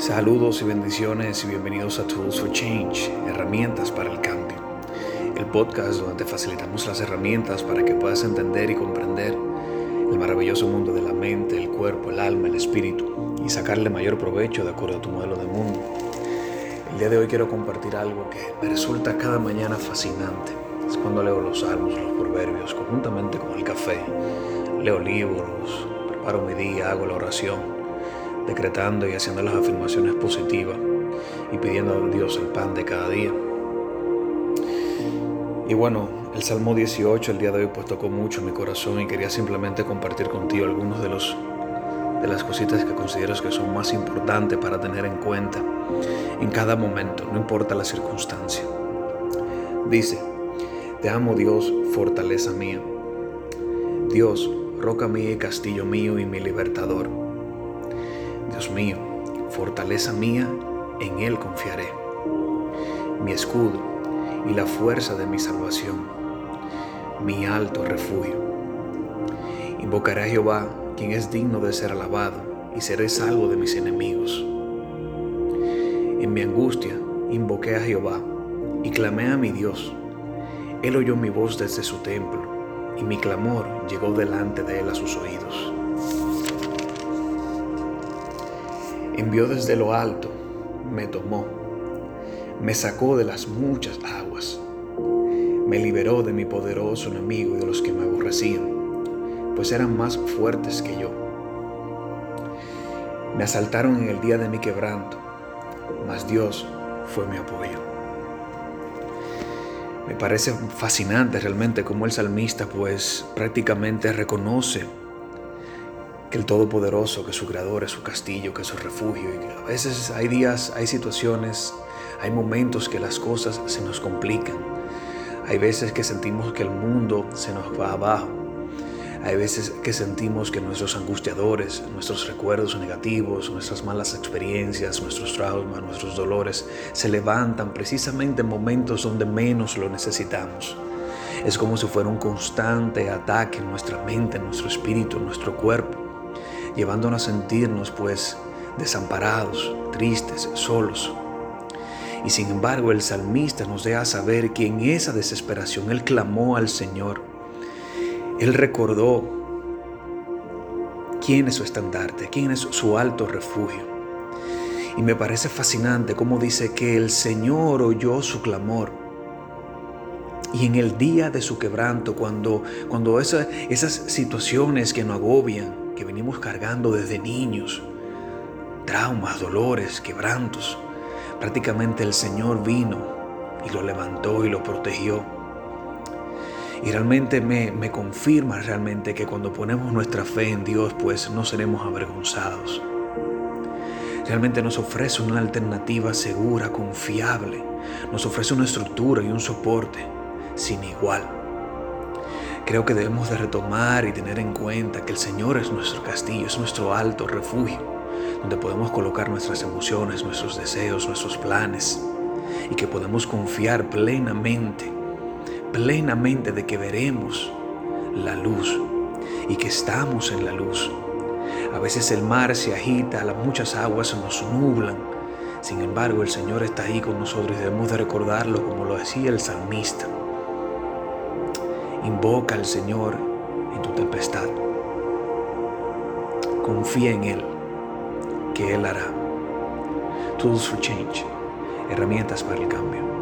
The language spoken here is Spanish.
Saludos y bendiciones y bienvenidos a Tools for Change, herramientas para el cambio. El podcast donde te facilitamos las herramientas para que puedas entender y comprender el maravilloso mundo de la mente, el cuerpo, el alma, el espíritu y sacarle mayor provecho de acuerdo a tu modelo de mundo. El día de hoy quiero compartir algo que me resulta cada mañana fascinante. Es cuando leo los salmos, los proverbios, conjuntamente con el café. Leo libros, preparo mi día, hago la oración decretando y haciendo las afirmaciones positivas y pidiendo a Dios el pan de cada día. Y bueno, el Salmo 18 el día de hoy pues tocó mucho mi corazón y quería simplemente compartir contigo algunos de los de las cositas que considero que son más importantes para tener en cuenta en cada momento, no importa la circunstancia. Dice, te amo Dios, fortaleza mía. Dios, roca mía y castillo mío y mi libertador Dios mío, fortaleza mía, en Él confiaré. Mi escudo y la fuerza de mi salvación, mi alto refugio. Invocaré a Jehová, quien es digno de ser alabado, y seré salvo de mis enemigos. En mi angustia invoqué a Jehová y clamé a mi Dios. Él oyó mi voz desde su templo, y mi clamor llegó delante de él a sus oídos. Envió desde lo alto, me tomó, me sacó de las muchas aguas, me liberó de mi poderoso enemigo y de los que me aborrecían, pues eran más fuertes que yo. Me asaltaron en el día de mi quebranto, mas Dios fue mi apoyo. Me parece fascinante realmente cómo el salmista pues prácticamente reconoce que el Todopoderoso, que su Creador es su castillo, que es su refugio. Y que a veces hay días, hay situaciones, hay momentos que las cosas se nos complican. Hay veces que sentimos que el mundo se nos va abajo. Hay veces que sentimos que nuestros angustiadores, nuestros recuerdos negativos, nuestras malas experiencias, nuestros traumas, nuestros dolores se levantan precisamente en momentos donde menos lo necesitamos. Es como si fuera un constante ataque en nuestra mente, en nuestro espíritu, en nuestro cuerpo llevándonos a sentirnos pues desamparados, tristes, solos. Y sin embargo el salmista nos deja saber que en esa desesperación él clamó al Señor. Él recordó quién es su estandarte, quién es su alto refugio. Y me parece fascinante cómo dice que el Señor oyó su clamor. Y en el día de su quebranto, cuando, cuando esas situaciones que nos agobian, que venimos cargando desde niños, traumas, dolores, quebrantos. Prácticamente el Señor vino y lo levantó y lo protegió. Y realmente me, me confirma realmente que cuando ponemos nuestra fe en Dios, pues no seremos avergonzados. Realmente nos ofrece una alternativa segura, confiable. Nos ofrece una estructura y un soporte sin igual. Creo que debemos de retomar y tener en cuenta que el Señor es nuestro castillo, es nuestro alto refugio, donde podemos colocar nuestras emociones, nuestros deseos, nuestros planes, y que podemos confiar plenamente, plenamente de que veremos la luz y que estamos en la luz. A veces el mar se agita, las muchas aguas nos nublan. Sin embargo, el Señor está ahí con nosotros y debemos de recordarlo como lo decía el salmista. Invoca al Señor en tu tempestad. Confía en Él, que Él hará. Tools for Change, herramientas para el cambio.